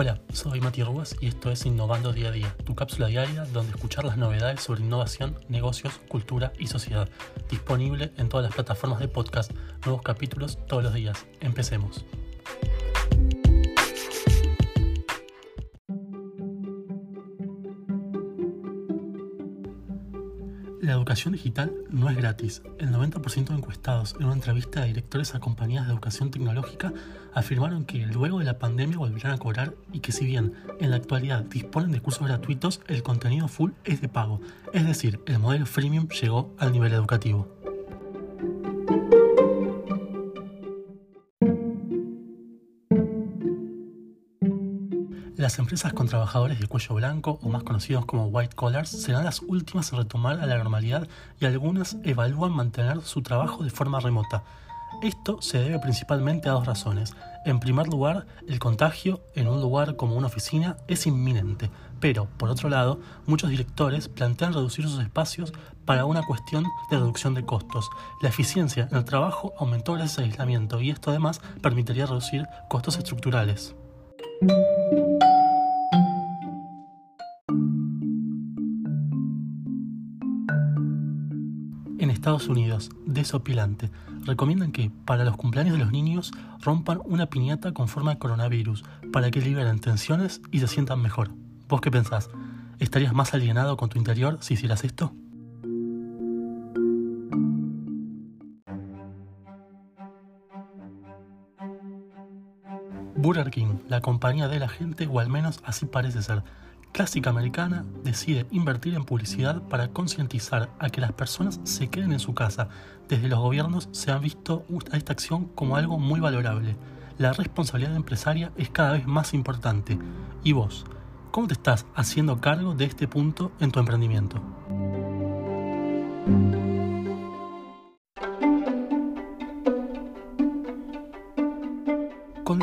Hola, soy Mati Rubas y esto es Innovando Día a Día, tu cápsula diaria donde escuchar las novedades sobre innovación, negocios, cultura y sociedad. Disponible en todas las plataformas de podcast, nuevos capítulos todos los días. Empecemos. La educación digital no es gratis. El 90% de encuestados en una entrevista de directores a compañías de educación tecnológica afirmaron que luego de la pandemia volverán a cobrar y que si bien en la actualidad disponen de cursos gratuitos, el contenido full es de pago. Es decir, el modelo freemium llegó al nivel educativo. Las empresas con trabajadores de cuello blanco, o más conocidos como white collars, serán las últimas en retomar a la normalidad y algunas evalúan mantener su trabajo de forma remota. Esto se debe principalmente a dos razones. En primer lugar, el contagio en un lugar como una oficina es inminente, pero, por otro lado, muchos directores plantean reducir sus espacios para una cuestión de reducción de costos. La eficiencia en el trabajo aumentó gracias al aislamiento y esto además permitiría reducir costos estructurales. En Estados Unidos, desopilante, recomiendan que para los cumpleaños de los niños rompan una piñata con forma de coronavirus para que liberen tensiones y se sientan mejor. ¿Vos qué pensás? ¿Estarías más alienado con tu interior si hicieras esto? Burger King, la compañía de la gente, o al menos así parece ser, clásica americana, decide invertir en publicidad para concientizar a que las personas se queden en su casa. Desde los gobiernos se ha visto a esta acción como algo muy valorable. La responsabilidad empresaria es cada vez más importante. ¿Y vos? ¿Cómo te estás haciendo cargo de este punto en tu emprendimiento?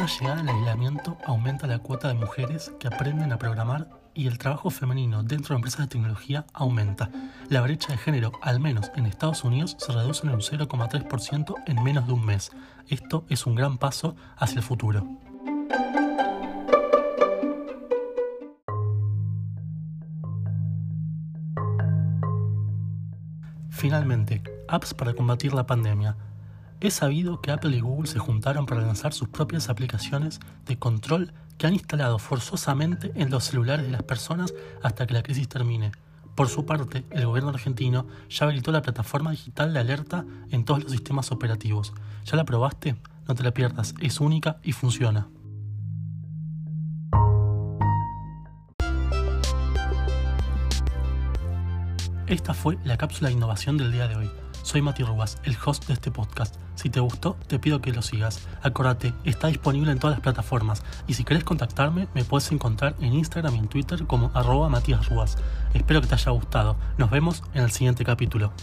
La llegada del aislamiento aumenta la cuota de mujeres que aprenden a programar y el trabajo femenino dentro de empresas de tecnología aumenta. La brecha de género, al menos en Estados Unidos, se reduce en un 0,3% en menos de un mes. Esto es un gran paso hacia el futuro. Finalmente, apps para combatir la pandemia. Es sabido que Apple y Google se juntaron para lanzar sus propias aplicaciones de control que han instalado forzosamente en los celulares de las personas hasta que la crisis termine. Por su parte, el gobierno argentino ya habilitó la plataforma digital de alerta en todos los sistemas operativos. ¿Ya la probaste? No te la pierdas, es única y funciona. Esta fue la cápsula de innovación del día de hoy. Soy Mati Rubas, el host de este podcast. Si te gustó, te pido que lo sigas. Acordate, está disponible en todas las plataformas. Y si querés contactarme, me puedes encontrar en Instagram y en Twitter como arroba Matías. Espero que te haya gustado. Nos vemos en el siguiente capítulo.